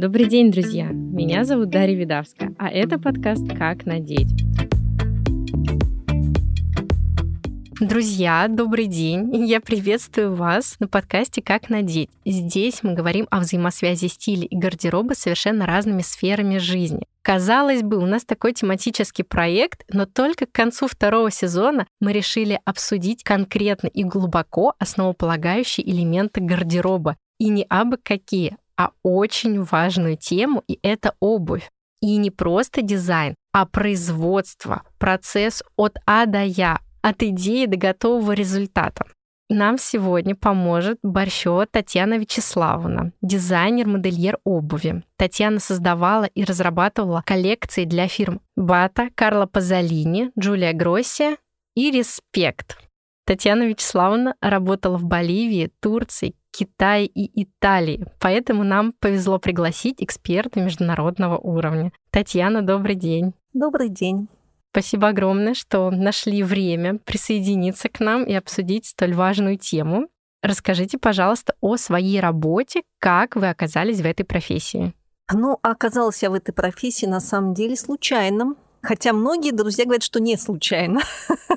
Добрый день, друзья! Меня зовут Дарья Видавска, а это подкаст «Как надеть». Друзья, добрый день! Я приветствую вас на подкасте «Как надеть». Здесь мы говорим о взаимосвязи стиля и гардероба с совершенно разными сферами жизни. Казалось бы, у нас такой тематический проект, но только к концу второго сезона мы решили обсудить конкретно и глубоко основополагающие элементы гардероба. И не абы какие, а очень важную тему, и это обувь. И не просто дизайн, а производство, процесс от А до Я, от идеи до готового результата. Нам сегодня поможет Борщева Татьяна Вячеславовна, дизайнер-модельер обуви. Татьяна создавала и разрабатывала коллекции для фирм Бата, Карла Пазолини, Джулия Гросси и Респект. Татьяна Вячеславовна работала в Боливии, Турции, Китае и Италии, поэтому нам повезло пригласить эксперта международного уровня. Татьяна, добрый день. Добрый день. Спасибо огромное, что нашли время присоединиться к нам и обсудить столь важную тему. Расскажите, пожалуйста, о своей работе, как вы оказались в этой профессии. Ну, оказалась я в этой профессии на самом деле случайно. Хотя многие друзья говорят, что не случайно.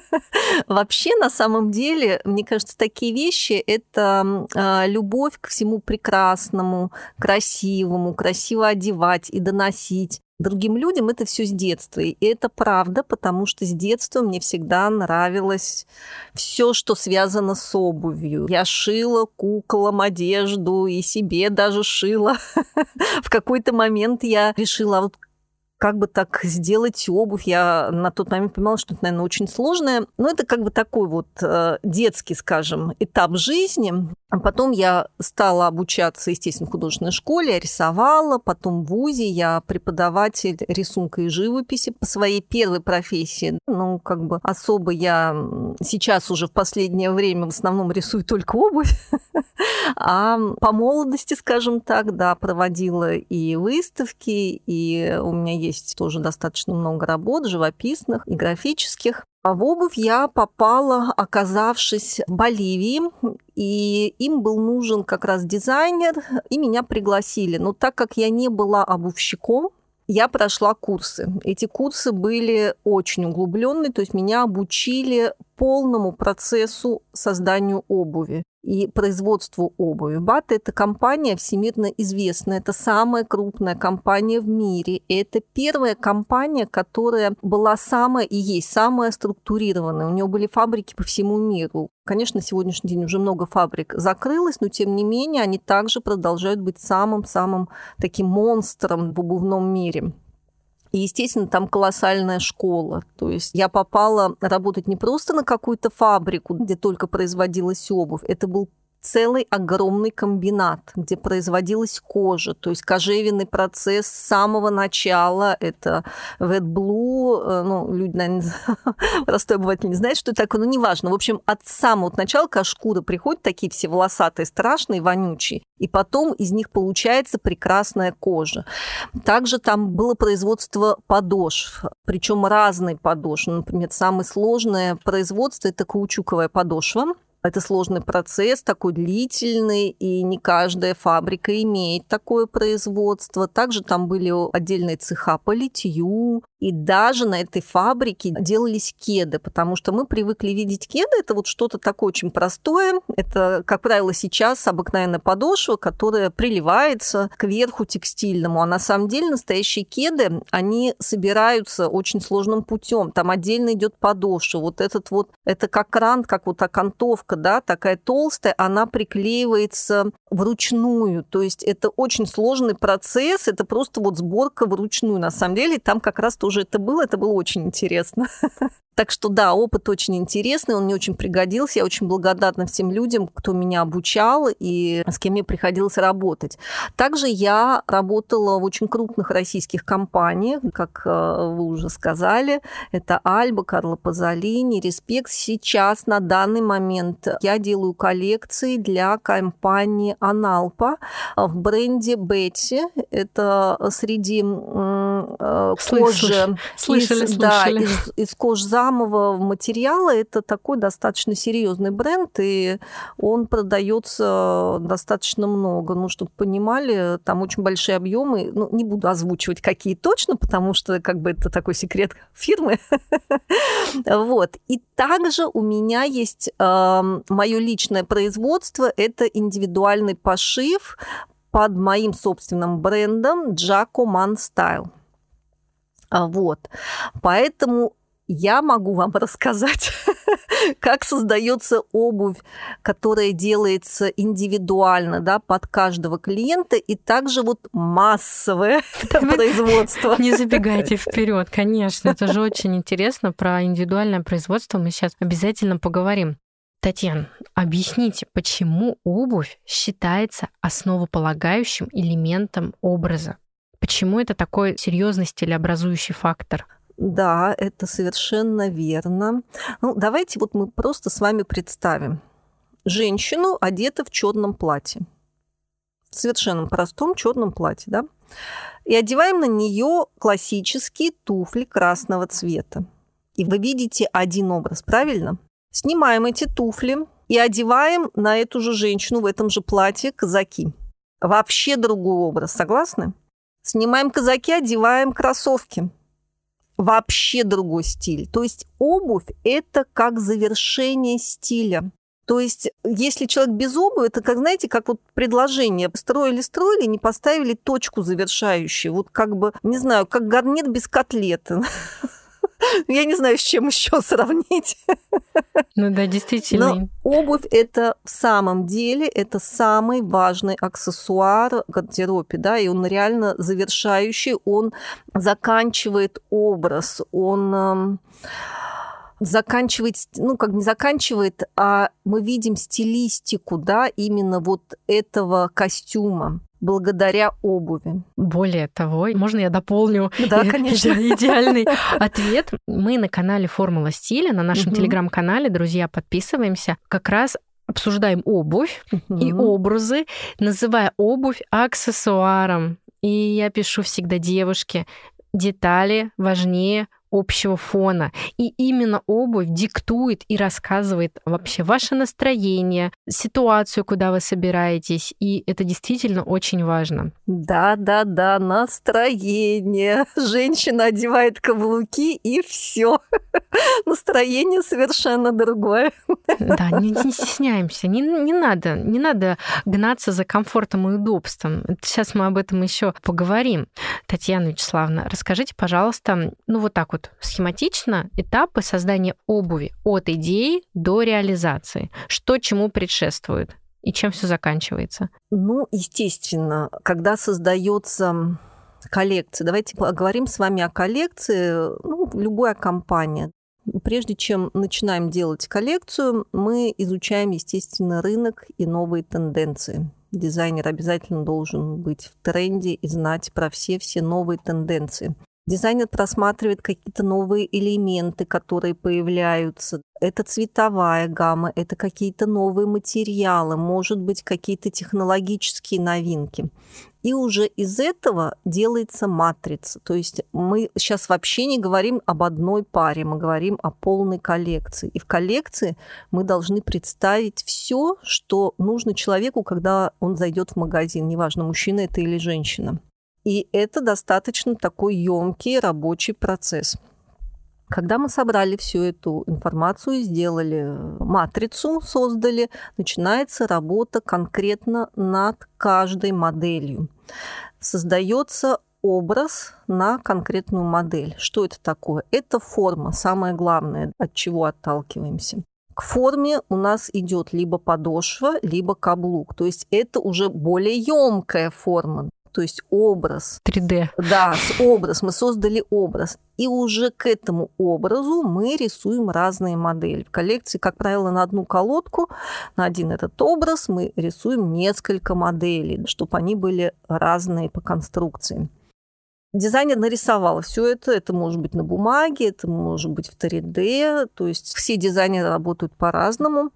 Вообще, на самом деле, мне кажется, такие вещи – это э, любовь к всему прекрасному, красивому, красиво одевать и доносить. Другим людям это все с детства. И это правда, потому что с детства мне всегда нравилось все, что связано с обувью. Я шила куклам одежду и себе даже шила. В какой-то момент я решила, а вот как бы так сделать обувь. Я на тот момент понимала, что это, наверное, очень сложное. Но это как бы такой вот э, детский, скажем, этап жизни. А потом я стала обучаться, естественно, в художественной школе, я рисовала, потом в ВУЗе я преподаватель рисунка и живописи по своей первой профессии. Ну, как бы особо я сейчас уже в последнее время в основном рисую только обувь, а по молодости, скажем так, да, проводила и выставки, и у меня есть есть тоже достаточно много работ живописных и графических. А в обувь я попала, оказавшись в Боливии, и им был нужен как раз дизайнер, и меня пригласили. Но так как я не была обувщиком, я прошла курсы. Эти курсы были очень углубленные, то есть меня обучили полному процессу созданию обуви и производству обуви. Бата – это компания всемирно известная, это самая крупная компания в мире. Это первая компания, которая была самая и есть самая структурированная. У нее были фабрики по всему миру. Конечно, на сегодняшний день уже много фабрик закрылось, но тем не менее они также продолжают быть самым-самым таким монстром в обувном мире. И, естественно, там колоссальная школа. То есть я попала работать не просто на какую-то фабрику, где только производилась обувь. Это был целый огромный комбинат, где производилась кожа, то есть кожевенный процесс с самого начала. Это Wet Blue, э, ну, люди, наверное, простой обыватель не знает, что это такое, но неважно. В общем, от самого начала, когда шкура приходит, такие все волосатые, страшные, вонючие, и потом из них получается прекрасная кожа. Также там было производство подошв, причем разные подошвы. Например, самое сложное производство – это каучуковая подошва, это сложный процесс, такой длительный, и не каждая фабрика имеет такое производство. Также там были отдельные цеха по литью, и даже на этой фабрике делались кеды, потому что мы привыкли видеть кеды, это вот что-то такое очень простое. Это, как правило, сейчас обыкновенная подошва, которая приливается к верху текстильному. А на самом деле настоящие кеды, они собираются очень сложным путем. Там отдельно идет подошва. Вот этот вот, это как кран, как вот окантовка, да, такая толстая, она приклеивается вручную. То есть это очень сложный процесс, это просто вот сборка вручную. На самом деле там как раз тоже это было, это было очень интересно. Так что да, опыт очень интересный, он мне очень пригодился. Я очень благодарна всем людям, кто меня обучал и с кем мне приходилось работать. Также я работала в очень крупных российских компаниях, как э, вы уже сказали. Это Альба, Карла Пазолини, Респект. Сейчас на данный момент бренд. Я делаю коллекции для компании Аналпа в бренде Бетти. Это среди э, кожи... Слышали, из, слышали. Да, из, из кожзамового материала. Это такой достаточно серьезный бренд, и он продается достаточно много. Ну, чтобы понимали, там очень большие объемы. Ну, не буду озвучивать, какие точно, потому что как бы это такой секрет фирмы. Вот. И также у меня есть э, мое личное производство. Это индивидуальный пошив под моим собственным брендом Jaco Man Style. Вот. Поэтому я могу вам рассказать, как создается обувь, которая делается индивидуально, да, под каждого клиента, и также вот массовое производство. Не забегайте вперед, конечно, это же очень интересно. Про индивидуальное производство мы сейчас обязательно поговорим. Татьяна, объясните, почему обувь считается основополагающим элементом образа? Почему это такой серьезный стилеобразующий фактор? Да, это совершенно верно. Ну, давайте вот мы просто с вами представим женщину, одета в черном платье. В совершенно простом черном платье, да? И одеваем на нее классические туфли красного цвета. И вы видите один образ, правильно? Снимаем эти туфли и одеваем на эту же женщину в этом же платье казаки. Вообще другой образ, согласны? Снимаем казаки, одеваем кроссовки – вообще другой стиль. То есть обувь – это как завершение стиля. То есть, если человек без обуви, это, как знаете, как вот предложение. Строили-строили, не поставили точку завершающую. Вот как бы, не знаю, как гарнир без котлеты. Я не знаю, с чем еще сравнить. Ну да, действительно. Но обувь это в самом деле это самый важный аксессуар в гардеробе, да, и он реально завершающий, он заканчивает образ, он эм, заканчивает, ну, как не заканчивает, а мы видим стилистику, да, именно вот этого костюма благодаря обуви. Более того, можно я дополню да, конечно. идеальный ответ? Мы на канале «Формула стиля», на нашем телеграм-канале, друзья, подписываемся, как раз обсуждаем обувь и образы, называя обувь аксессуаром. И я пишу всегда девушке, детали важнее общего фона. И именно обувь диктует и рассказывает вообще ваше настроение, ситуацию, куда вы собираетесь. И это действительно очень важно. Да, да, да, настроение. Женщина одевает каблуки и все. Настроение совершенно другое. Да, не, не стесняемся. Не, не надо, не надо гнаться за комфортом и удобством. Сейчас мы об этом еще поговорим. Татьяна Вячеславовна, расскажите, пожалуйста, ну вот так вот вот схематично этапы создания обуви от идеи до реализации. Что чему предшествует и чем все заканчивается? Ну, естественно, когда создается коллекция, давайте поговорим с вами о коллекции, ну, любая компания. Прежде чем начинаем делать коллекцию, мы изучаем, естественно, рынок и новые тенденции. Дизайнер обязательно должен быть в тренде и знать про все-все новые тенденции. Дизайнер просматривает какие-то новые элементы, которые появляются. Это цветовая гамма, это какие-то новые материалы, может быть, какие-то технологические новинки. И уже из этого делается матрица. То есть мы сейчас вообще не говорим об одной паре, мы говорим о полной коллекции. И в коллекции мы должны представить все, что нужно человеку, когда он зайдет в магазин, неважно, мужчина это или женщина. И это достаточно такой емкий рабочий процесс. Когда мы собрали всю эту информацию, сделали матрицу, создали, начинается работа конкретно над каждой моделью. Создается образ на конкретную модель. Что это такое? Это форма, самое главное, от чего отталкиваемся. К форме у нас идет либо подошва, либо каблук. То есть это уже более емкая форма то есть образ. 3D. Да, образ. Мы создали образ. И уже к этому образу мы рисуем разные модели. В коллекции, как правило, на одну колодку, на один этот образ мы рисуем несколько моделей, чтобы они были разные по конструкции. Дизайнер нарисовал все это. Это может быть на бумаге, это может быть в 3D. То есть все дизайнеры работают по-разному.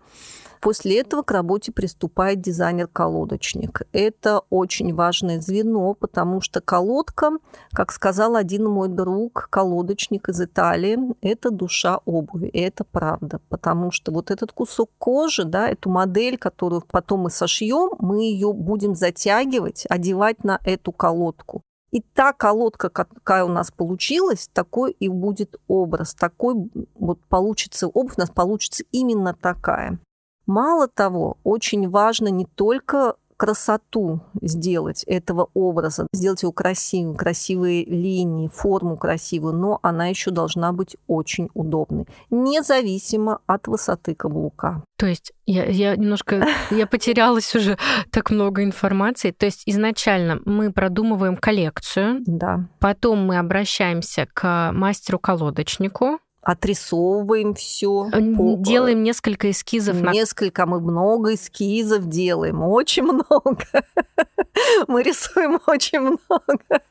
После этого к работе приступает дизайнер-колодочник. Это очень важное звено, потому что колодка, как сказал один мой друг, колодочник из Италии, это душа обуви. И это правда, потому что вот этот кусок кожи, да, эту модель, которую потом мы сошьем, мы ее будем затягивать, одевать на эту колодку. И та колодка, какая у нас получилась, такой и будет образ, такой вот получится обувь, у нас получится именно такая. Мало того, очень важно не только красоту сделать этого образа, сделать его красивым, красивые линии, форму красивую, но она еще должна быть очень удобной, независимо от высоты каблука. То есть я, я немножко, я потерялась уже так много информации. То есть изначально мы продумываем коллекцию, да. потом мы обращаемся к мастеру-колодочнику, отрисовываем все. Делаем несколько эскизов. Несколько, мы много эскизов делаем, очень много. Мы рисуем очень много.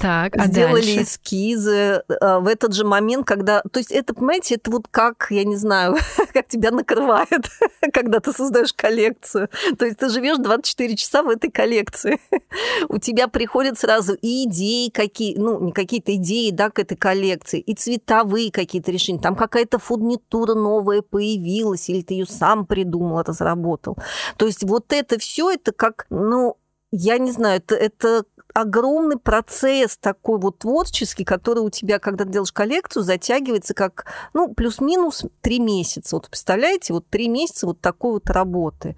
Так, а Сделали дальше? эскизы э, в этот же момент, когда... То есть это, понимаете, это вот как, я не знаю, как тебя накрывает, когда ты создаешь коллекцию. То есть ты живешь 24 часа в этой коллекции. У тебя приходят сразу и идеи какие, ну, не какие-то идеи, да, к этой коллекции, и цветовые какие-то решения. Там какая-то фурнитура новая появилась, или ты ее сам придумал, разработал. То есть вот это все это как, ну, я не знаю, это, это огромный процесс такой вот творческий, который у тебя, когда ты делаешь коллекцию, затягивается как, ну, плюс-минус три месяца. Вот представляете, вот три месяца вот такой вот работы.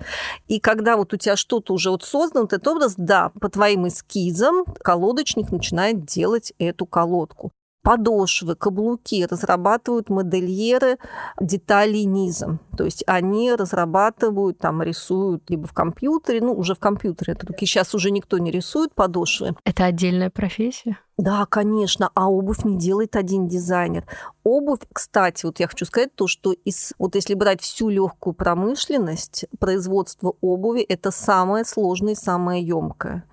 И когда вот у тебя что-то уже вот создано, вот этот образ, да, по твоим эскизам колодочник начинает делать эту колодку подошвы, каблуки разрабатывают модельеры деталей низа. То есть они разрабатывают, там рисуют либо в компьютере, ну уже в компьютере, это только сейчас уже никто не рисует подошвы. Это отдельная профессия? Да, конечно, а обувь не делает один дизайнер. Обувь, кстати, вот я хочу сказать то, что из, вот если брать всю легкую промышленность, производство обуви это самое сложное и самое емкое.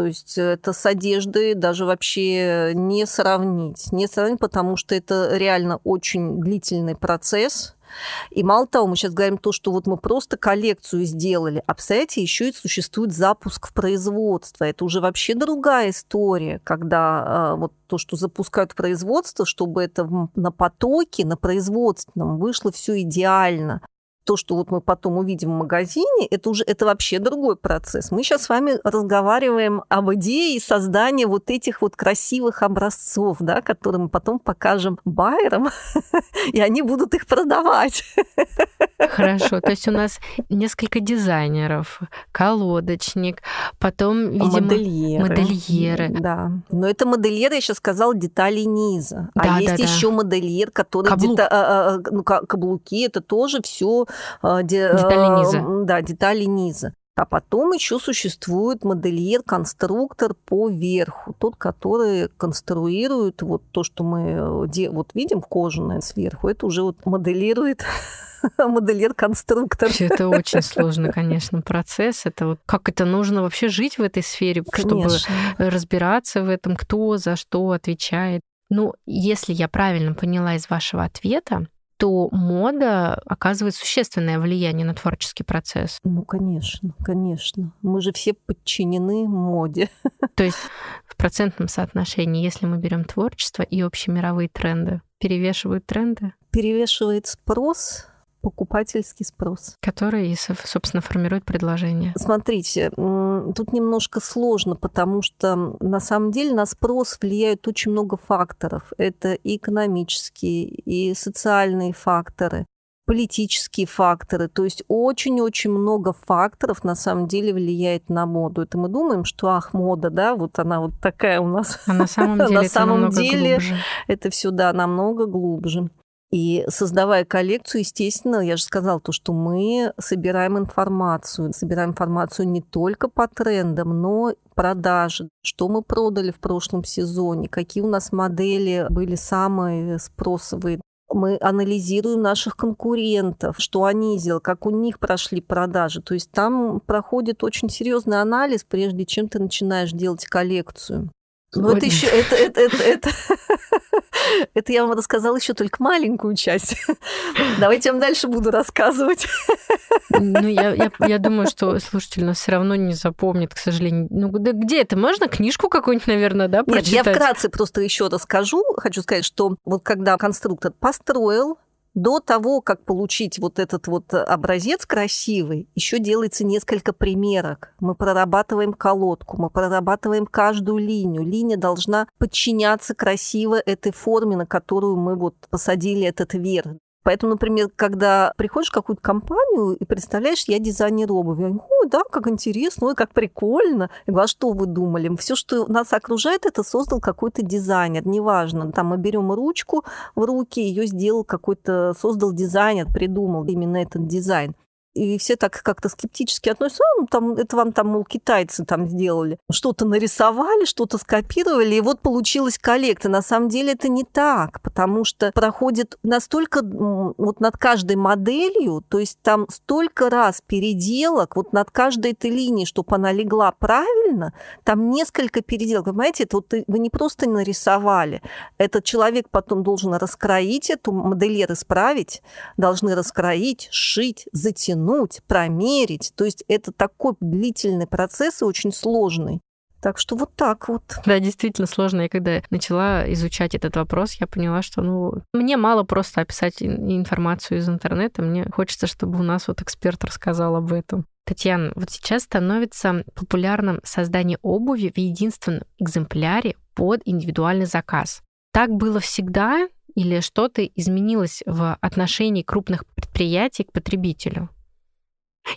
То есть это с одеждой даже вообще не сравнить. Не сравнить, потому что это реально очень длительный процесс. И мало того, мы сейчас говорим то, что вот мы просто коллекцию сделали, а представляете, еще и существует запуск в производство. Это уже вообще другая история, когда э, вот то, что запускают производство, чтобы это на потоке, на производственном вышло все идеально то, что вот мы потом увидим в магазине, это уже это вообще другой процесс. Мы сейчас с вами разговариваем об идее создания вот этих вот красивых образцов, да, которые мы потом покажем байерам, и они будут их продавать. Хорошо, то есть у нас несколько дизайнеров, колодочник, потом, видимо, модельеры. модельеры. Да, но это модельеры, я сейчас сказала, детали низа. А да, есть да, еще да. модельер, который Каблук. где-то а, а, ну, каблуки, это тоже все а, детали низа. Да, детали низа. А потом еще существует модельер, конструктор по верху, тот, который конструирует вот то, что мы э, вот видим кожаное сверху, это уже вот моделирует модельер-конструктор. Это очень сложный, конечно, процесс. Это вот как это нужно вообще жить в этой сфере, конечно. чтобы разбираться в этом, кто за что отвечает. Ну, если я правильно поняла из вашего ответа, то мода оказывает существенное влияние на творческий процесс. Ну, конечно, конечно. Мы же все подчинены моде. То есть в процентном соотношении, если мы берем творчество и общемировые тренды, перевешивают тренды? Перевешивает спрос, покупательский спрос. Который, собственно, формирует предложение. Смотрите, тут немножко сложно, потому что на самом деле на спрос влияют очень много факторов. Это и экономические, и социальные факторы политические факторы. То есть очень-очень много факторов на самом деле влияет на моду. Это мы думаем, что ах, мода, да, вот она вот такая у нас. А на самом деле, на самом деле это все, да, намного глубже. И создавая коллекцию, естественно, я же сказала то, что мы собираем информацию. Собираем информацию не только по трендам, но продажи, что мы продали в прошлом сезоне, какие у нас модели были самые спросовые. Мы анализируем наших конкурентов, что они сделали, как у них прошли продажи. То есть там проходит очень серьезный анализ, прежде чем ты начинаешь делать коллекцию. Ну, это еще, это, это, это, это, это я вам рассказала еще только маленькую часть. Давайте я вам дальше буду рассказывать. Ну, я, я, я думаю, что слушатель нас все равно не запомнит, к сожалению. Ну, да где это? Можно книжку какую-нибудь, наверное, да, прочитать? Нет, я вкратце просто еще расскажу. Хочу сказать, что вот когда конструктор построил до того, как получить вот этот вот образец красивый, еще делается несколько примерок. Мы прорабатываем колодку, мы прорабатываем каждую линию. Линия должна подчиняться красиво этой форме, на которую мы вот посадили этот верх. Поэтому, например, когда приходишь в какую-то компанию и представляешь, я дизайнер обуви, я о, да, как интересно, ой, как прикольно. Я говорю, а что вы думали? Все, что нас окружает, это создал какой-то дизайнер, неважно. Там мы берем ручку в руки, ее сделал какой-то, создал дизайнер, придумал именно этот дизайн и все так как-то скептически относятся, ну, там, это вам там, мол, китайцы там сделали. Что-то нарисовали, что-то скопировали, и вот получилась коллекция. На самом деле это не так, потому что проходит настолько вот над каждой моделью, то есть там столько раз переделок, вот над каждой этой линией, чтобы она легла правильно, там несколько переделок. Понимаете, это вот вы не просто нарисовали, этот человек потом должен раскроить эту модельер исправить, должны раскроить, сшить, затянуть, протянуть, промерить. То есть это такой длительный процесс и очень сложный. Так что вот так вот. Да, действительно сложно. Я когда начала изучать этот вопрос, я поняла, что ну, мне мало просто описать информацию из интернета. Мне хочется, чтобы у нас вот эксперт рассказал об этом. Татьяна, вот сейчас становится популярным создание обуви в единственном экземпляре под индивидуальный заказ. Так было всегда или что-то изменилось в отношении крупных предприятий к потребителю?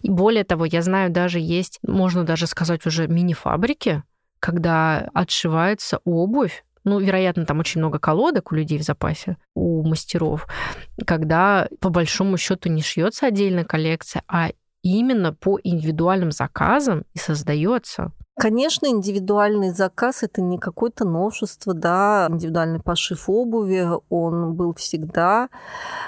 И более того, я знаю, даже есть, можно даже сказать, уже мини-фабрики, когда отшивается обувь, ну, вероятно, там очень много колодок у людей в запасе, у мастеров, когда по большому счету не шьется отдельная коллекция, а именно по индивидуальным заказам и создается. Конечно, индивидуальный заказ это не какое-то новшество, да, индивидуальный пошив обуви, он был всегда.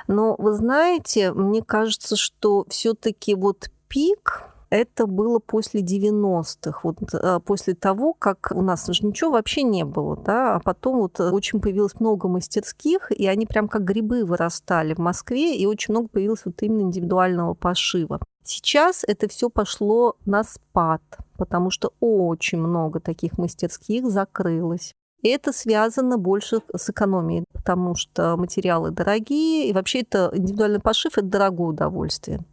Но вы знаете, мне кажется, что все-таки вот пик это было после 90-х, вот э, после того, как у нас же ничего вообще не было, да, а потом вот очень появилось много мастерских, и они прям как грибы вырастали в Москве, и очень много появилось вот именно индивидуального пошива. Сейчас это все пошло на спад, потому что очень много таких мастерских закрылось. И это связано больше с экономией, потому что материалы дорогие, и вообще это индивидуальный пошив – это дорогое удовольствие.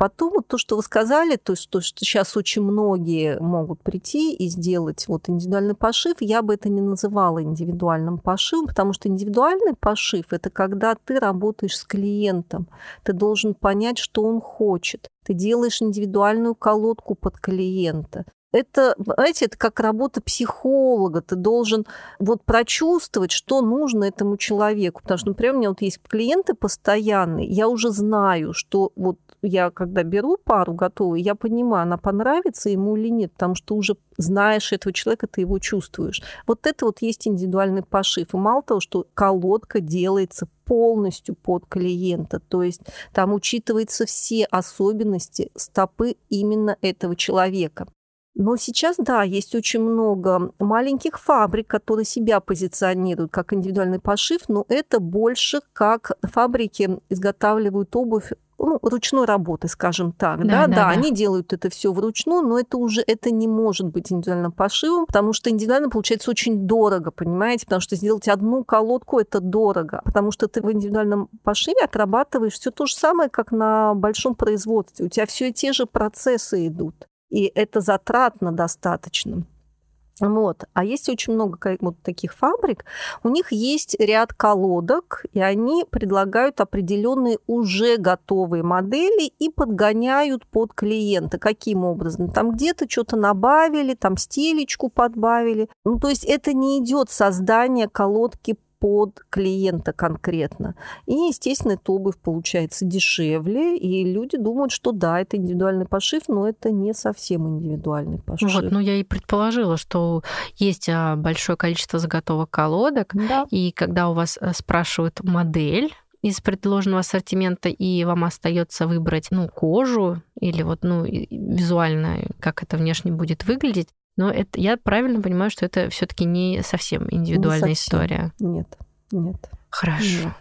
Потом вот то, что вы сказали, то, что, что сейчас очень многие могут прийти и сделать вот индивидуальный пошив, я бы это не называла индивидуальным пошивом, потому что индивидуальный пошив – это когда ты работаешь с клиентом, ты должен понять, что он хочет. Ты делаешь индивидуальную колодку под клиента это, знаете, это как работа психолога. Ты должен вот прочувствовать, что нужно этому человеку. Потому что, например, у меня вот есть клиенты постоянные, я уже знаю, что вот я когда беру пару готовую, я понимаю, она понравится ему или нет, потому что уже знаешь этого человека, ты его чувствуешь. Вот это вот есть индивидуальный пошив. И мало того, что колодка делается полностью под клиента, то есть там учитываются все особенности стопы именно этого человека. Но сейчас, да, есть очень много маленьких фабрик, которые себя позиционируют как индивидуальный пошив, но это больше как фабрики изготавливают обувь ну, ручной работы, скажем так, да, да, да, да, они делают это все вручную, но это уже это не может быть индивидуальным пошивом, потому что индивидуально получается очень дорого, понимаете, потому что сделать одну колодку это дорого, потому что ты в индивидуальном пошиве отрабатываешь все то же самое, как на большом производстве, у тебя все те же процессы идут и это затратно достаточно. Вот. А есть очень много вот таких фабрик, у них есть ряд колодок, и они предлагают определенные уже готовые модели и подгоняют под клиента. Каким образом? Там где-то что-то набавили, там стелечку подбавили. Ну, то есть это не идет создание колодки под клиента конкретно. И, естественно, эта обувь получается дешевле, и люди думают, что да, это индивидуальный пошив, но это не совсем индивидуальный пошив. Вот, ну я и предположила, что есть а, большое количество заготовок колодок, да. и когда у вас э, спрашивают модель, из предложенного ассортимента, и вам остается выбрать ну, кожу или вот ну, визуально, как это внешне будет выглядеть, Но это, я правильно понимаю, что это все таки не совсем индивидуальная не совсем. история. Нет, нет. Хорошо. Нет.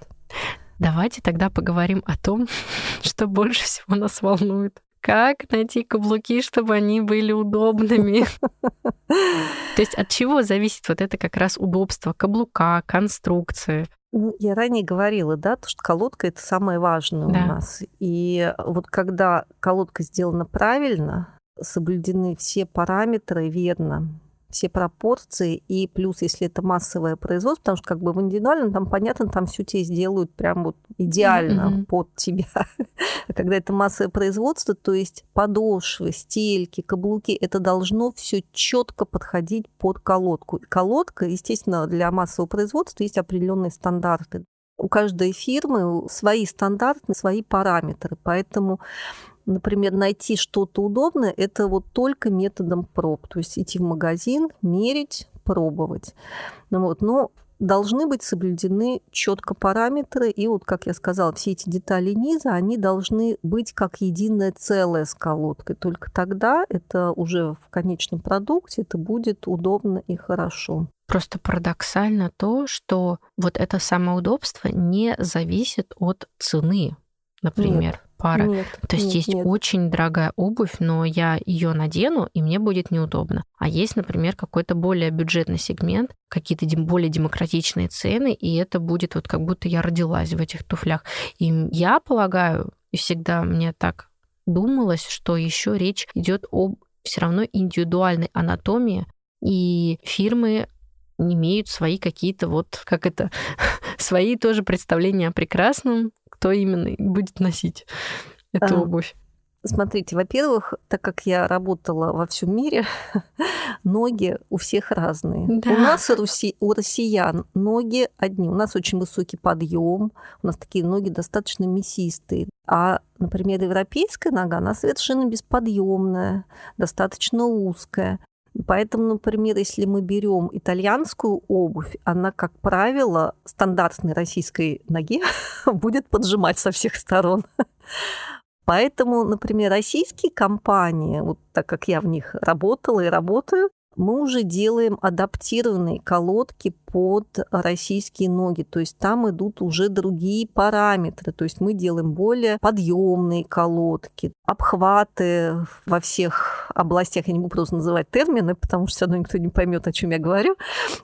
Давайте тогда поговорим о том, что больше всего нас волнует. Как найти каблуки, чтобы они были удобными? То есть от чего зависит вот это как раз удобство каблука, конструкции? Ну, я ранее говорила, да, то, что колодка это самое важное Да. у нас. И вот когда колодка сделана правильно, соблюдены все параметры верно, все пропорции, и плюс, если это массовое производство, потому что как бы в индивидуальном, там понятно, там все тебе сделают прям вот идеально Мгм. под тебя. А когда это массовое производство, то есть подошвы, стельки, каблуки, это должно все четко подходить под колодку. И колодка, естественно, для массового производства есть определенные стандарты. У каждой фирмы свои стандарты, свои параметры. Поэтому, например, найти что-то удобное, это вот только методом проб. То есть идти в магазин, мерить, пробовать. Ну вот. Но должны быть соблюдены четко параметры, и вот, как я сказала, все эти детали низа, они должны быть как единое целое с колодкой. Только тогда это уже в конечном продукте это будет удобно и хорошо. Просто парадоксально то, что вот это самоудобство не зависит от цены, например, пары. Нет, То есть нет, есть нет. очень дорогая обувь, но я ее надену, и мне будет неудобно. А есть, например, какой-то более бюджетный сегмент, какие-то более демократичные цены, и это будет вот как будто я родилась в этих туфлях. И я полагаю, и всегда мне так думалось, что еще речь идет об все равно индивидуальной анатомии, и фирмы имеют свои какие-то вот, как это, свои тоже представления о прекрасном, кто именно будет носить эту А, обувь. Смотрите, во-первых, так как я работала во всем мире, ноги у всех разные. Да. У нас, руси- у россиян, ноги одни. У нас очень высокий подъем, у нас такие ноги достаточно мясистые. А, например, европейская нога, она совершенно бесподъемная, достаточно узкая. Поэтому, например, если мы берем итальянскую обувь, она, как правило, стандартной российской ноге будет поджимать со всех сторон. Поэтому, например, российские компании, вот так как я в них работала и работаю, мы уже делаем адаптированные колодки под российские ноги. То есть там идут уже другие параметры. То есть мы делаем более подъемные колодки, обхваты во всех областях. Я не буду просто называть термины, потому что все равно никто не поймет, о чем я говорю.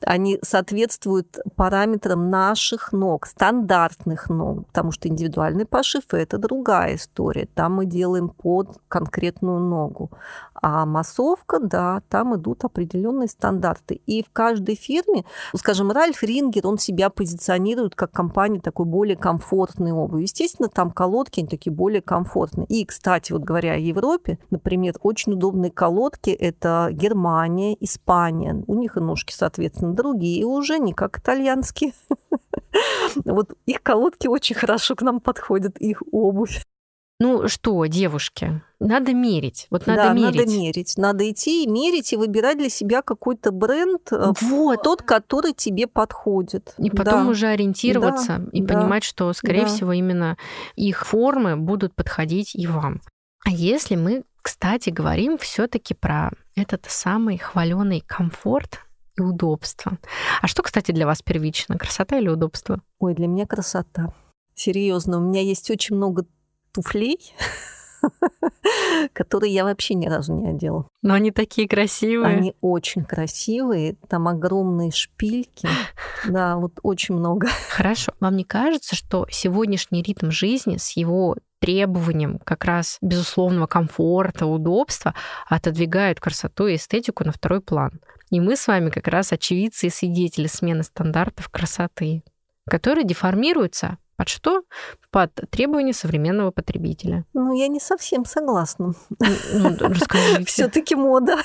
Они соответствуют параметрам наших ног, стандартных ног, потому что индивидуальный пошив – это другая история. Там мы делаем под конкретную ногу. А массовка, да, там идут определенные стандарты. И в каждой фирме, скажем, Ральф Рингер, он себя позиционирует как компания такой более комфортной обуви. Естественно, там колодки, они такие более комфортные. И, кстати, вот говоря о Европе, например, очень удобные колодки – это Германия, Испания. У них и ножки, соответственно, другие уже, не как итальянские. Вот их колодки очень хорошо к нам подходят, их обувь. Ну что, девушки, надо мерить. Вот надо да, мерить. надо мерить. Надо идти и мерить, и выбирать для себя какой-то бренд, э, Вот. тот, который тебе подходит. И потом Да. уже ориентироваться Да, и да, понимать, что, скорее да. всего, именно их формы будут подходить и вам. А если мы, кстати, говорим все-таки про этот самый хваленый комфорт и удобство. А что, кстати, для вас первично? Красота или удобство? Ой, для меня красота. Серьезно, у меня есть очень много туфлей, которые я вообще ни разу не одела. Но они такие красивые. Они очень красивые, там огромные шпильки. Да, вот очень много. Хорошо. Вам не кажется, что сегодняшний ритм жизни с его требованием как раз безусловного комфорта, удобства отодвигают красоту и эстетику на второй план? И мы с вами как раз очевидцы и свидетели смены стандартов красоты, которые деформируются под что? Под требования современного потребителя. Ну, я не совсем согласна. Ну, расскажите. Все-таки мода.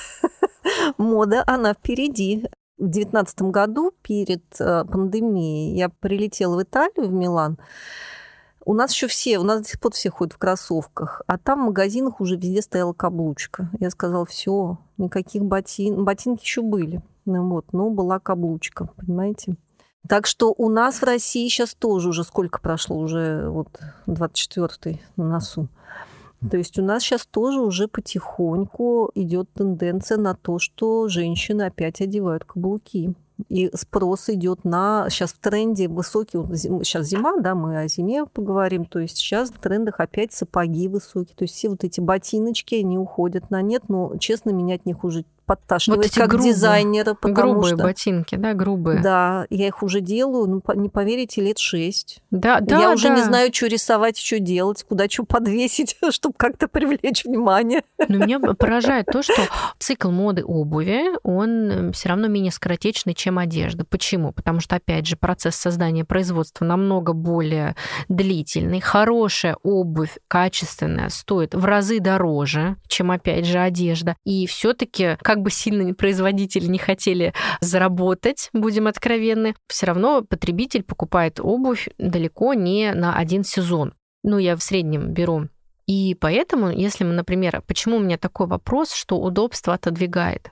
Мода, она впереди. В девятнадцатом году, перед э, пандемией, я прилетела в Италию, в Милан. У нас еще все, у нас до сих пор все ходят в кроссовках, а там в магазинах уже везде стояла каблучка. Я сказала, все, никаких ботин, ботинки еще были, ну вот, но была каблучка, понимаете? Так что у нас в России сейчас тоже уже сколько прошло, уже вот 24-й на носу. То есть у нас сейчас тоже уже потихоньку идет тенденция на то, что женщины опять одевают каблуки. И спрос идет на... Сейчас в тренде высокий... Сейчас зима, да, мы о зиме поговорим. То есть сейчас в трендах опять сапоги высокие. То есть все вот эти ботиночки, они уходят на нет. Но, честно, меня от них уже подташнивает вот как грубые, дизайнера. Потому грубые что, ботинки, да, грубые. Да, я их уже делаю, ну, не поверите, лет шесть. Да, да, Я уже да. не знаю, что рисовать, что делать, куда что подвесить, чтобы как-то привлечь внимание. Но меня поражает то, что цикл моды обуви, он эм, все равно менее скоротечный, чем одежда. Почему? Потому что, опять же, процесс создания производства намного более длительный. Хорошая обувь, качественная, стоит в разы дороже, чем, опять же, одежда. И все таки бы сильно производители не хотели заработать, будем откровенны, все равно потребитель покупает обувь далеко не на один сезон. Ну, я в среднем беру и поэтому, если мы, например, почему у меня такой вопрос, что удобство отодвигает?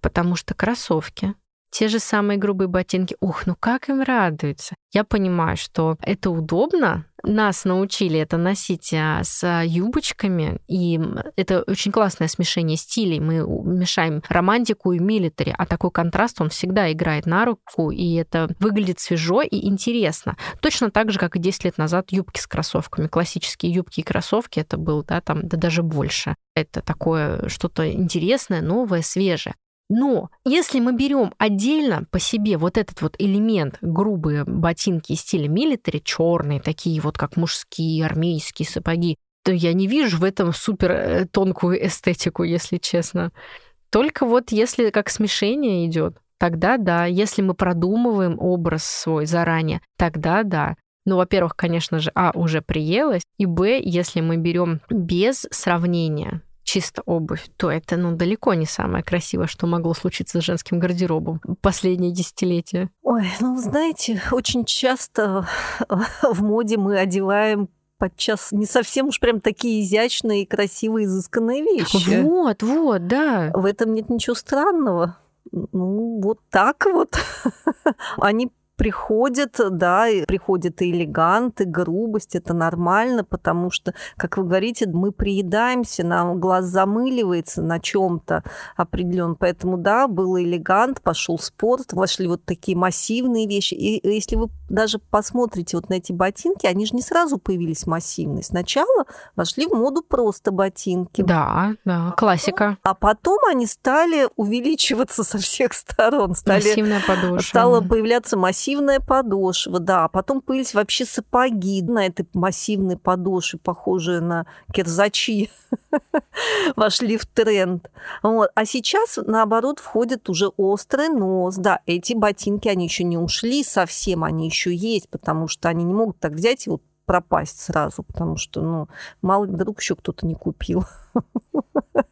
Потому что кроссовки, те же самые грубые ботинки, ух, ну как им радуются. Я понимаю, что это удобно, нас научили это носить а, с юбочками, и это очень классное смешение стилей. Мы мешаем романтику и милитари, а такой контраст, он всегда играет на руку, и это выглядит свежо и интересно. Точно так же, как и 10 лет назад юбки с кроссовками. Классические юбки и кроссовки, это было, да, там, да даже больше. Это такое что-то интересное, новое, свежее. Но если мы берем отдельно по себе вот этот вот элемент грубые ботинки стиля милитари, черные, такие вот как мужские, армейские сапоги, то я не вижу в этом супер э, тонкую эстетику, если честно. Только вот если как смешение идет, тогда да. Если мы продумываем образ свой заранее, тогда да. Ну, во-первых, конечно же, а, уже приелось, и б, если мы берем без сравнения, чисто обувь, то это ну, далеко не самое красивое, что могло случиться с женским гардеробом последние десятилетия. Ой, ну, знаете, очень часто в моде мы одеваем подчас не совсем уж прям такие изящные, красивые, изысканные вещи. Вот, вот, да. В этом нет ничего странного. Ну, вот так вот. Они приходит, да, и приходит и элегант, и грубость, это нормально, потому что, как вы говорите, мы приедаемся, нам глаз замыливается на чем-то определенном. Поэтому, да, был элегант, пошел спорт, вошли вот такие массивные вещи. И если вы даже посмотрите вот на эти ботинки, они же не сразу появились массивные. Сначала вошли в моду просто ботинки. Да, да, классика. А потом они стали увеличиваться со всех сторон. Стали, Массивная подошва. Стала появляться массивная подошва, да. Потом появились вообще сапоги на этой массивной подошве, похожие на кирзачи, вошли в тренд. Вот. А сейчас, наоборот, входит уже острый нос. Да, эти ботинки, они еще не ушли совсем, они еще есть, потому что они не могут так взять и вот пропасть сразу, потому что, ну, мало ли вдруг еще кто-то не купил.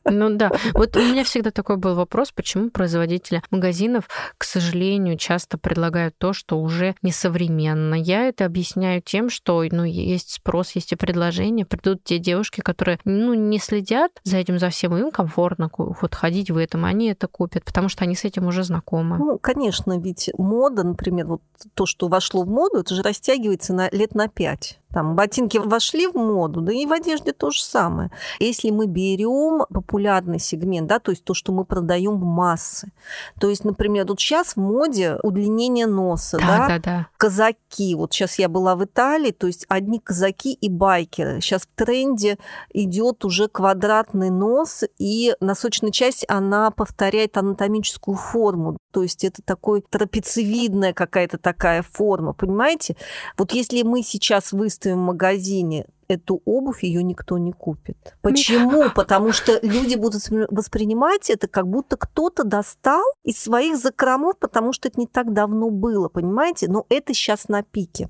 Ну да. Вот у меня всегда такой был вопрос, почему производители магазинов, к сожалению, часто предлагают то, что уже несовременно. Я это объясняю тем, что ну, есть спрос, есть и предложение. Придут те девушки, которые ну, не следят за этим, за всем, им комфортно вот ходить в этом, они это купят, потому что они с этим уже знакомы. Ну, конечно, ведь мода, например, вот то, что вошло в моду, это же растягивается на лет на пять. Там ботинки вошли в моду, да и в одежде то же самое. Если мы берем популярный сегмент, да, то есть то, что мы продаем в массы. То есть, например, вот сейчас в моде удлинение носа, да, да, да, да. казаки. Вот сейчас я была в Италии, то есть одни казаки и байкеры. Сейчас в тренде идет уже квадратный нос, и носочная часть, она повторяет анатомическую форму. То есть это такой трапециевидная какая-то такая форма, понимаете? Вот если мы сейчас выставим в магазине эту обувь ее никто не купит. Почему? Потому что люди будут воспринимать это, как будто кто-то достал из своих закромов, потому что это не так давно было, понимаете? Но это сейчас на пике.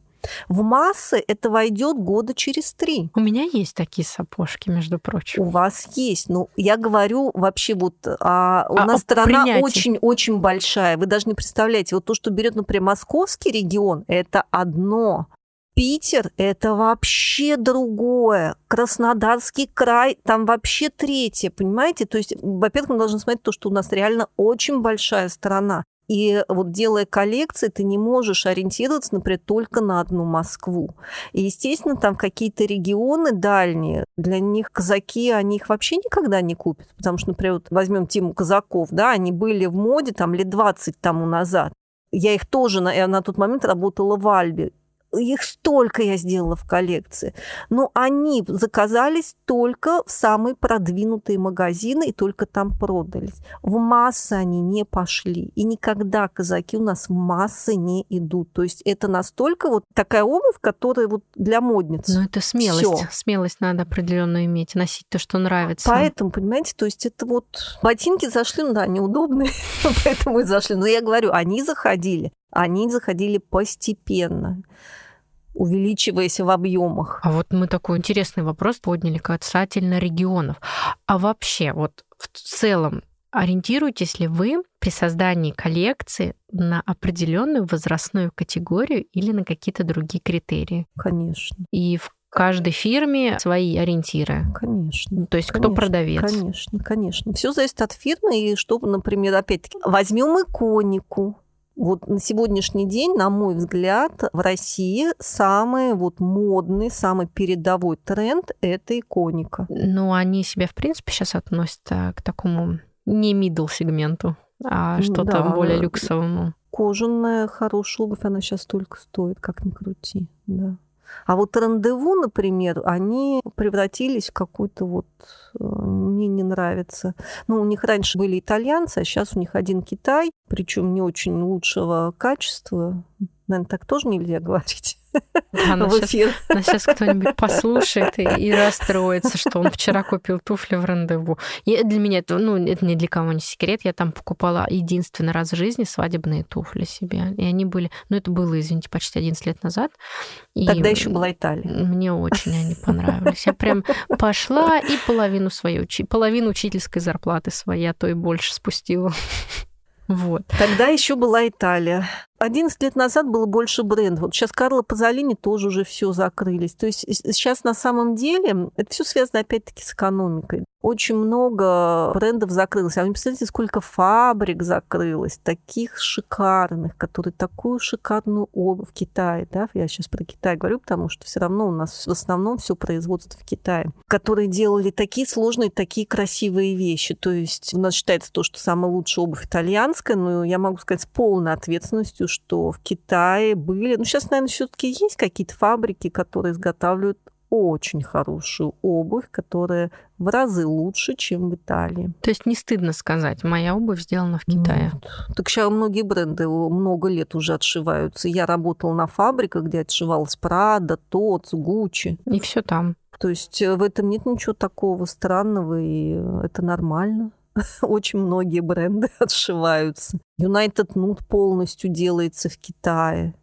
В массы это войдет года через три. У меня есть такие сапожки, между прочим. У вас есть. Ну, я говорю вообще вот, а, у а, нас страна очень-очень большая. Вы даже не представляете, вот то, что берет, например, московский регион, это одно. Питер – это вообще другое. Краснодарский край – там вообще третье, понимаете? То есть, во-первых, мы должны смотреть то, что у нас реально очень большая страна. И вот делая коллекции, ты не можешь ориентироваться, например, только на одну Москву. И, естественно, там какие-то регионы дальние, для них казаки, они их вообще никогда не купят. Потому что, например, вот возьмем тему казаков, да, они были в моде там лет 20 тому назад. Я их тоже, я на тот момент работала в Альбе их столько я сделала в коллекции. Но они заказались только в самые продвинутые магазины и только там продались. В массы они не пошли. И никогда казаки у нас в массы не идут. То есть это настолько вот такая обувь, которая вот для модниц. Ну это смелость. Всё. Смелость надо определенную иметь, носить то, что нравится. Поэтому, понимаете, то есть это вот ботинки зашли, ну да, неудобные, поэтому и зашли. Но я говорю, они заходили, они заходили постепенно увеличиваясь в объемах. А вот мы такой интересный вопрос подняли касательно регионов. А вообще, вот в целом, ориентируетесь ли вы при создании коллекции на определенную возрастную категорию или на какие-то другие критерии? Конечно. И в каждой фирме свои ориентиры. Конечно. То есть конечно, кто продавец? Конечно, конечно. Все зависит от фирмы и что, например, опять-таки возьмем иконику. Вот на сегодняшний день, на мой взгляд, в России самый вот модный, самый передовой тренд – это иконика. Ну, они себя, в принципе, сейчас относят к такому не middle сегменту, а что-то да, более люксовому. Кожаная хорошая обувь, она сейчас только стоит, как ни крути, да. А вот рандеву, например, они превратились в какую-то вот... Э, мне не нравится. Ну, у них раньше были итальянцы, а сейчас у них один Китай, причем не очень лучшего качества. Наверное, так тоже нельзя говорить. Да, нас, сейчас, нас сейчас кто-нибудь послушает и, и расстроится, что он вчера купил туфли в рандеву. И для меня это, ну, это ни для кого не секрет. Я там покупала единственный раз в жизни свадебные туфли себе. И они были, ну, это было, извините, почти 11 лет назад. И Тогда еще была Италия. Мне очень они понравились. Я прям пошла и половину своей, половину учительской зарплаты своей, а то и больше спустила. Вот. Тогда еще была Италия. 11 лет назад было больше брендов. Вот сейчас Карло Пазолини тоже уже все закрылись. То есть сейчас на самом деле это все связано опять-таки с экономикой. Очень много брендов закрылось. А вы представляете, сколько фабрик закрылось, таких шикарных, которые такую шикарную обувь в Китае, да, я сейчас про Китай говорю, потому что все равно у нас в основном все производство в Китае, которые делали такие сложные, такие красивые вещи. То есть у нас считается то, что самая лучшая обувь итальянская, но я могу сказать с полной ответственностью, что в Китае были, ну сейчас, наверное, все-таки есть какие-то фабрики, которые изготавливают очень хорошую обувь, которая в разы лучше, чем в Италии. То есть не стыдно сказать, моя обувь сделана в Китае. Нет. Так сейчас многие бренды много лет уже отшиваются. Я работала на фабриках, где отшивалась Прада, Тоц, Гуччи. И все там. То есть э, в этом нет ничего такого странного, и это нормально. Очень многие бренды отшиваются. United Nude полностью делается в Китае.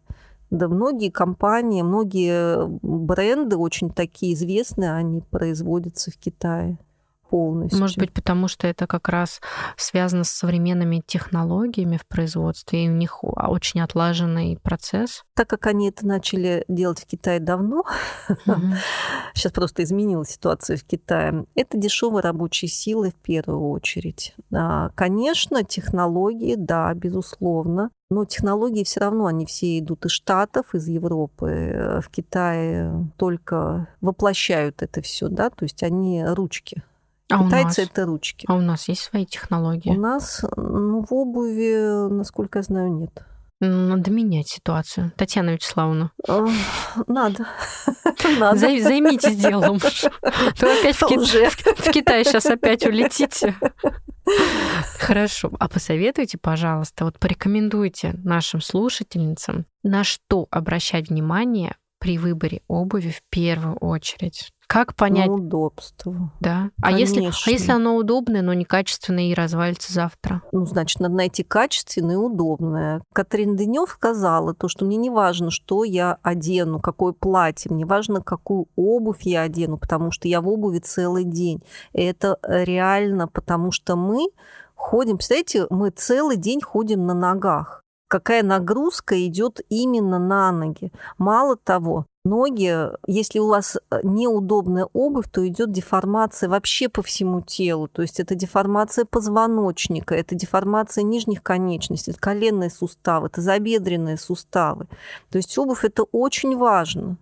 Да, многие компании, многие бренды очень такие известные, они производятся в Китае полностью. Может быть, потому что это как раз связано с современными технологиями в производстве, и у них очень отлаженный процесс. Так как они это начали делать в Китае давно, mm сейчас просто изменилась ситуация в Китае, это дешевые рабочие силы в первую очередь. Конечно, технологии, да, безусловно, но технологии все равно, они все идут из Штатов, из Европы. В Китае только воплощают это все, да, то есть они ручки а Китайцы это ручки. А у нас есть свои технологии? У нас, ну, в обуви, насколько я знаю, нет. Надо менять ситуацию. Татьяна Вячеславовна. Надо. Надо. Займитесь делом. Вы опять в, Уже. в Китай сейчас опять улетите. Хорошо. А посоветуйте, пожалуйста, вот порекомендуйте нашим слушательницам, на что обращать внимание при выборе обуви в первую очередь. Как понять? На удобство. Да. А если, а если оно удобное, но некачественное и развалится завтра? Ну, значит, надо найти качественное и удобное. Катрин Денев сказала то, что мне не важно, что я одену, какое платье, мне важно, какую обувь я одену, потому что я в обуви целый день. И это реально, потому что мы ходим, представляете, мы целый день ходим на ногах какая нагрузка идет именно на ноги. Мало того, ноги, если у вас э, неудобная обувь, то идет деформация вообще по всему телу. То есть это деформация позвоночника, это деформация нижних конечностей, это коленные суставы, это забедренные суставы. То есть обувь это очень важно.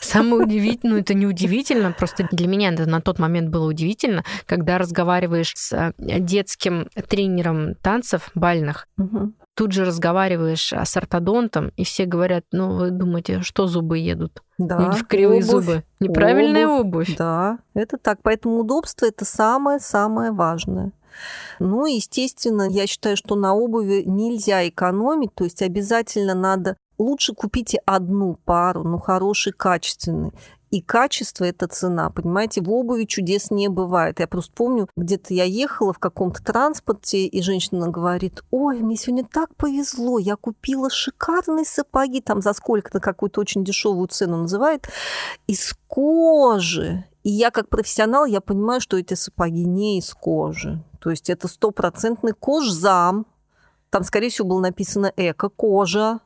Самое удивительное, ну это не удивительно, просто для меня это на тот момент было удивительно, когда разговариваешь с э, детским тренером танцев бальных, угу тут же разговариваешь с ортодонтом, и все говорят, ну, вы думаете, что зубы едут? Да, в кривые обувь, зубы. Неправильная обувь. обувь. Да, это так. Поэтому удобство – это самое-самое важное. Ну, естественно, я считаю, что на обуви нельзя экономить, то есть обязательно надо лучше купите одну пару, ну, хороший, качественный. И качество – это цена. Понимаете, в обуви чудес не бывает. Я просто помню, где-то я ехала в каком-то транспорте, и женщина говорит, ой, мне сегодня так повезло, я купила шикарные сапоги, там за сколько-то какую-то очень дешевую цену называет, из кожи. И я как профессионал, я понимаю, что эти сапоги не из кожи. То есть это стопроцентный кожзам. Там, скорее всего, было написано эко-кожа,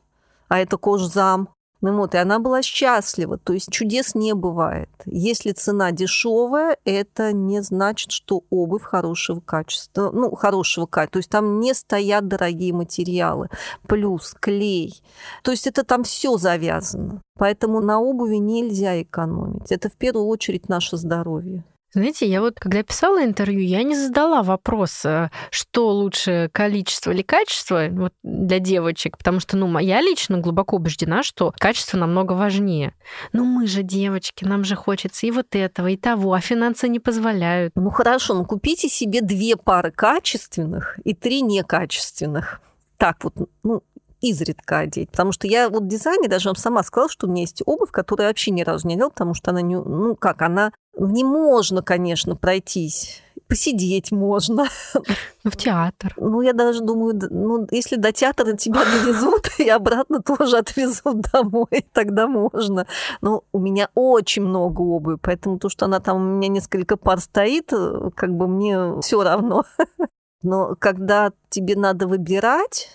а это кожзам. Ну вот, и она была счастлива. То есть чудес не бывает. Если цена дешевая, это не значит, что обувь хорошего качества. Ну, хорошего качества. То есть там не стоят дорогие материалы. Плюс клей. То есть это там все завязано. Поэтому на обуви нельзя экономить. Это в первую очередь наше здоровье. Знаете, я вот, когда писала интервью, я не задала вопрос, э, что лучше, количество или качество вот, для девочек, потому что, ну, я лично глубоко убеждена, что качество намного важнее. Ну, мы же девочки, нам же хочется и вот этого, и того, а финансы не позволяют. Ну, хорошо, ну, купите себе две пары качественных и три некачественных. Так вот, ну, изредка одеть. Потому что я вот в дизайне даже вам сама сказала, что у меня есть обувь, которую я вообще ни разу не одела, потому что она не... Ну, как, она... Не можно, конечно, пройтись посидеть можно. Ну, в театр. Ну, я даже думаю, ну, если до театра тебя довезут и обратно тоже отвезут домой, тогда можно. Но у меня очень много обуви, поэтому то, что она там у меня несколько пар стоит, как бы мне все равно. Но когда тебе надо выбирать,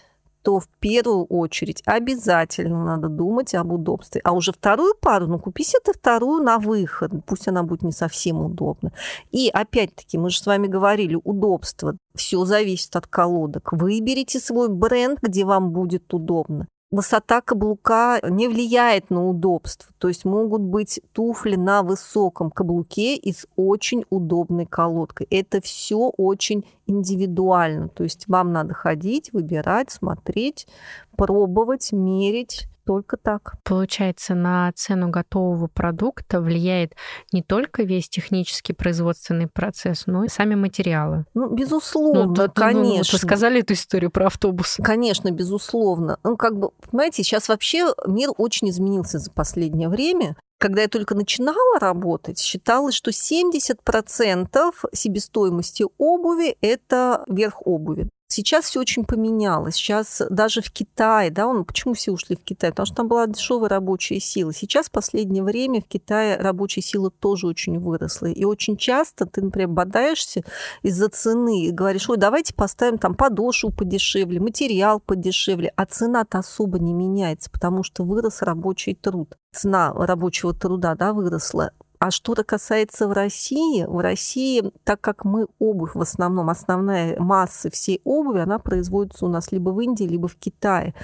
то в первую очередь обязательно надо думать об удобстве. А уже вторую пару, ну купи себе вторую на выход, пусть она будет не совсем удобна. И опять-таки, мы же с вами говорили, удобство. Все зависит от колодок. Выберите свой бренд, где вам будет удобно. Высота каблука не влияет на удобство. То есть могут быть туфли на высоком каблуке и с очень удобной колодкой. Это все очень индивидуально. То есть вам надо ходить, выбирать, смотреть, пробовать, мерить только так. Получается, на цену готового продукта влияет не только весь технический производственный процесс, но и сами материалы. Ну, безусловно, ну, да, конечно. Ну, вот вы сказали эту историю про автобус. Конечно, безусловно. Ну, как бы, понимаете, сейчас вообще мир очень изменился за последнее время. Когда я только начинала работать, считалось, что 70% себестоимости обуви – это верх обуви. Сейчас все очень поменялось. Сейчас даже в Китае, да, он, почему все ушли в Китай? Потому что там была дешевая рабочая сила. Сейчас в последнее время в Китае рабочая сила тоже очень выросла. И очень часто ты, например, бодаешься из-за цены и говоришь, ой, давайте поставим там подошву подешевле, материал подешевле. А цена-то особо не меняется, потому что вырос рабочий труд. Цена рабочего труда да, выросла. А что-то касается в России, в России, так как мы обувь в основном, основная масса всей обуви, она производится у нас либо в Индии, либо в Китае.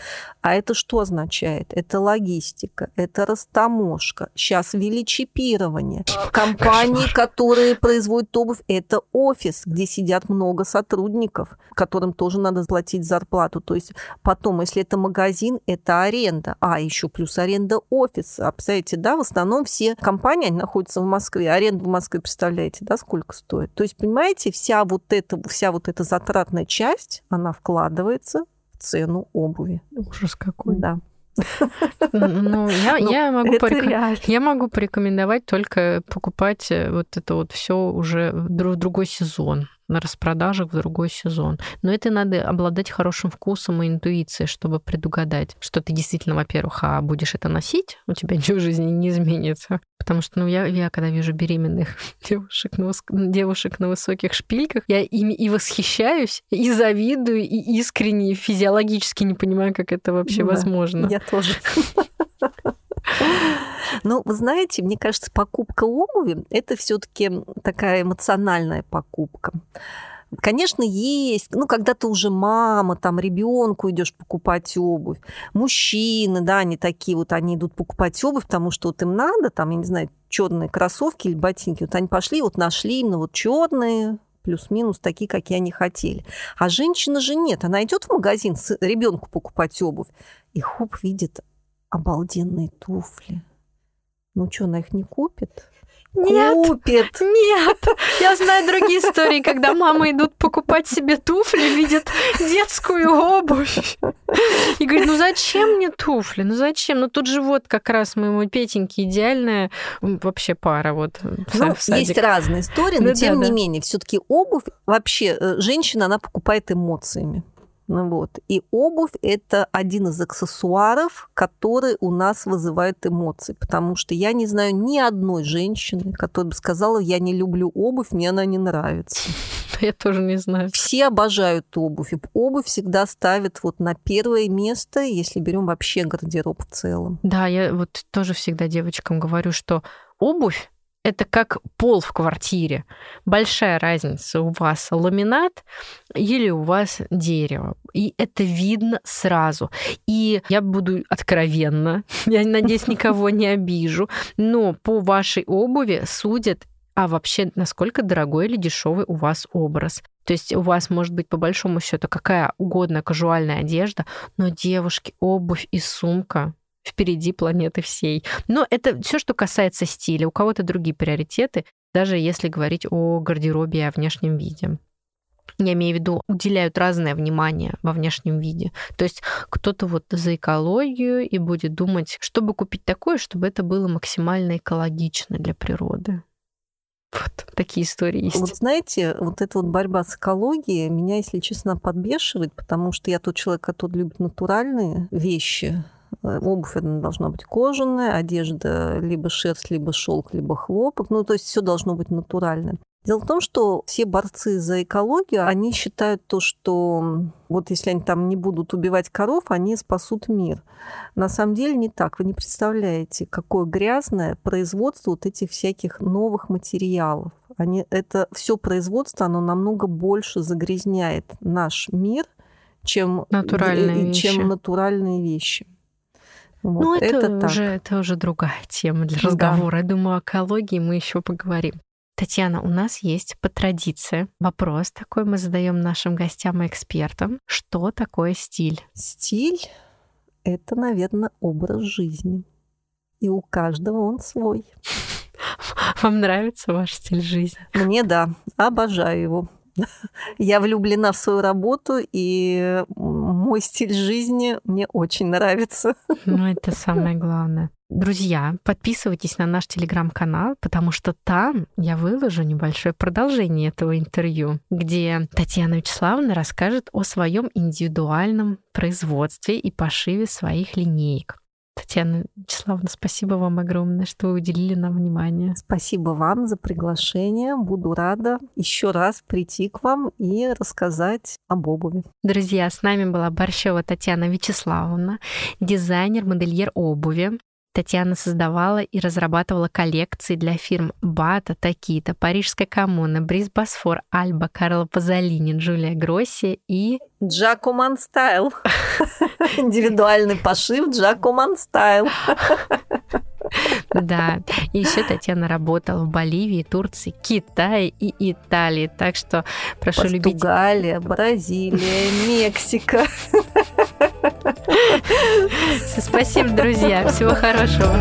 А это что означает? Это логистика, это растаможка, сейчас величипирование. Компании, которые производят обувь, это офис, где сидят много сотрудников, которым тоже надо заплатить зарплату. То есть потом, если это магазин, это аренда. А, еще плюс аренда офиса. А, представляете, да, в основном все компании, они находятся находится в Москве. Аренда в Москве, представляете, да, сколько стоит? То есть, понимаете, вся вот эта, вся вот эта затратная часть, она вкладывается в цену обуви. Ужас какой. Да. Ну, я, ну, я, могу порек... я могу порекомендовать только покупать э, вот это вот все уже в другой сезон. На распродажах в другой сезон. Но это надо обладать хорошим вкусом и интуицией, чтобы предугадать, что ты действительно, во-первых, а будешь это носить, у тебя ничего в жизни не изменится. Потому что, ну, я, я когда вижу беременных девушек на, девушек на высоких шпильках, я ими и восхищаюсь, и завидую, и искренне, и физиологически не понимаю, как это вообще да, возможно. Я тоже. Ну, вы знаете, мне кажется, покупка обуви – это все таки такая эмоциональная покупка. Конечно, есть, ну, когда ты уже мама, там, ребенку идешь покупать обувь. Мужчины, да, они такие вот, они идут покупать обувь, потому что вот им надо, там, я не знаю, черные кроссовки или ботинки. Вот они пошли, вот нашли именно вот черные, плюс-минус такие, какие они хотели. А женщина же нет. Она идет в магазин ребенку покупать обувь, и хоп, видит обалденные туфли. Ну что, она их не купит? Нет, купит. Нет. Я знаю другие истории, когда мамы идут покупать себе туфли, видят детскую обувь. И говорит, ну зачем мне туфли? Ну зачем? Ну тут же вот как раз моему Петеньке идеальная вообще пара. Вот, ну, есть разные истории, но ну, тем да, не да. менее, все таки обувь вообще э, женщина, она покупает эмоциями. Вот. И обувь – это один из аксессуаров, который у нас вызывает эмоции, потому что я не знаю ни одной женщины, которая бы сказала, я не люблю обувь, мне она не нравится. Я тоже не знаю. Все обожают обувь. И обувь всегда ставят вот на первое место, если берем вообще гардероб в целом. Да, я вот тоже всегда девочкам говорю, что обувь это как пол в квартире. Большая разница, у вас ламинат или у вас дерево. И это видно сразу. И я буду откровенна, я надеюсь, никого не обижу, но по вашей обуви судят а вообще, насколько дорогой или дешевый у вас образ. То есть у вас может быть по большому счету какая угодно казуальная одежда, но девушки, обувь и сумка впереди планеты всей. Но это все, что касается стиля. У кого-то другие приоритеты, даже если говорить о гардеробе и о внешнем виде. Я имею в виду, уделяют разное внимание во внешнем виде. То есть кто-то вот за экологию и будет думать, чтобы купить такое, чтобы это было максимально экологично для природы. Вот такие истории есть. Вот знаете, вот эта вот борьба с экологией меня, если честно, подбешивает, потому что я тот человек, который любит натуральные вещи, обувь она должна быть кожаная, одежда либо шерсть, либо шелк, либо хлопок. Ну, то есть все должно быть натуральным. Дело в том, что все борцы за экологию, они считают то, что вот если они там не будут убивать коров, они спасут мир. На самом деле не так. Вы не представляете, какое грязное производство вот этих всяких новых материалов. Они, это все производство, оно намного больше загрязняет наш мир, чем натуральные, чем вещи. натуральные вещи. Вот, ну, это, это, уже, это уже другая тема для разговора. Да. Я думаю, о экологии мы еще поговорим. Татьяна, у нас есть по традиции вопрос такой мы задаем нашим гостям и экспертам. Что такое стиль? Стиль — это, наверное, образ жизни. И у каждого он свой. Вам нравится ваш стиль жизни? Мне да, обожаю его. Я влюблена в свою работу, и мой стиль жизни мне очень нравится. Ну, это самое главное. Друзья, подписывайтесь на наш телеграм-канал, потому что там я выложу небольшое продолжение этого интервью, где Татьяна Вячеславовна расскажет о своем индивидуальном производстве и пошиве своих линеек. Татьяна Вячеславовна, спасибо вам огромное, что вы уделили нам внимание. Спасибо вам за приглашение. Буду рада еще раз прийти к вам и рассказать об обуви. Друзья, с нами была Борщева Татьяна Вячеславовна, дизайнер, модельер обуви. Татьяна создавала и разрабатывала коллекции для фирм Бата, Такита, Парижская коммуна, Бриз Босфор, Альба, Карло Пазолини, Джулия Гросси и... Джакуман Стайл. Индивидуальный пошив Джакуман Стайл. Да, и еще Татьяна работала в Боливии, Турции, Китае и Италии. Так что прошу любить... Португалия, Бразилия, Мексика. Спасибо, друзья. Всего хорошего.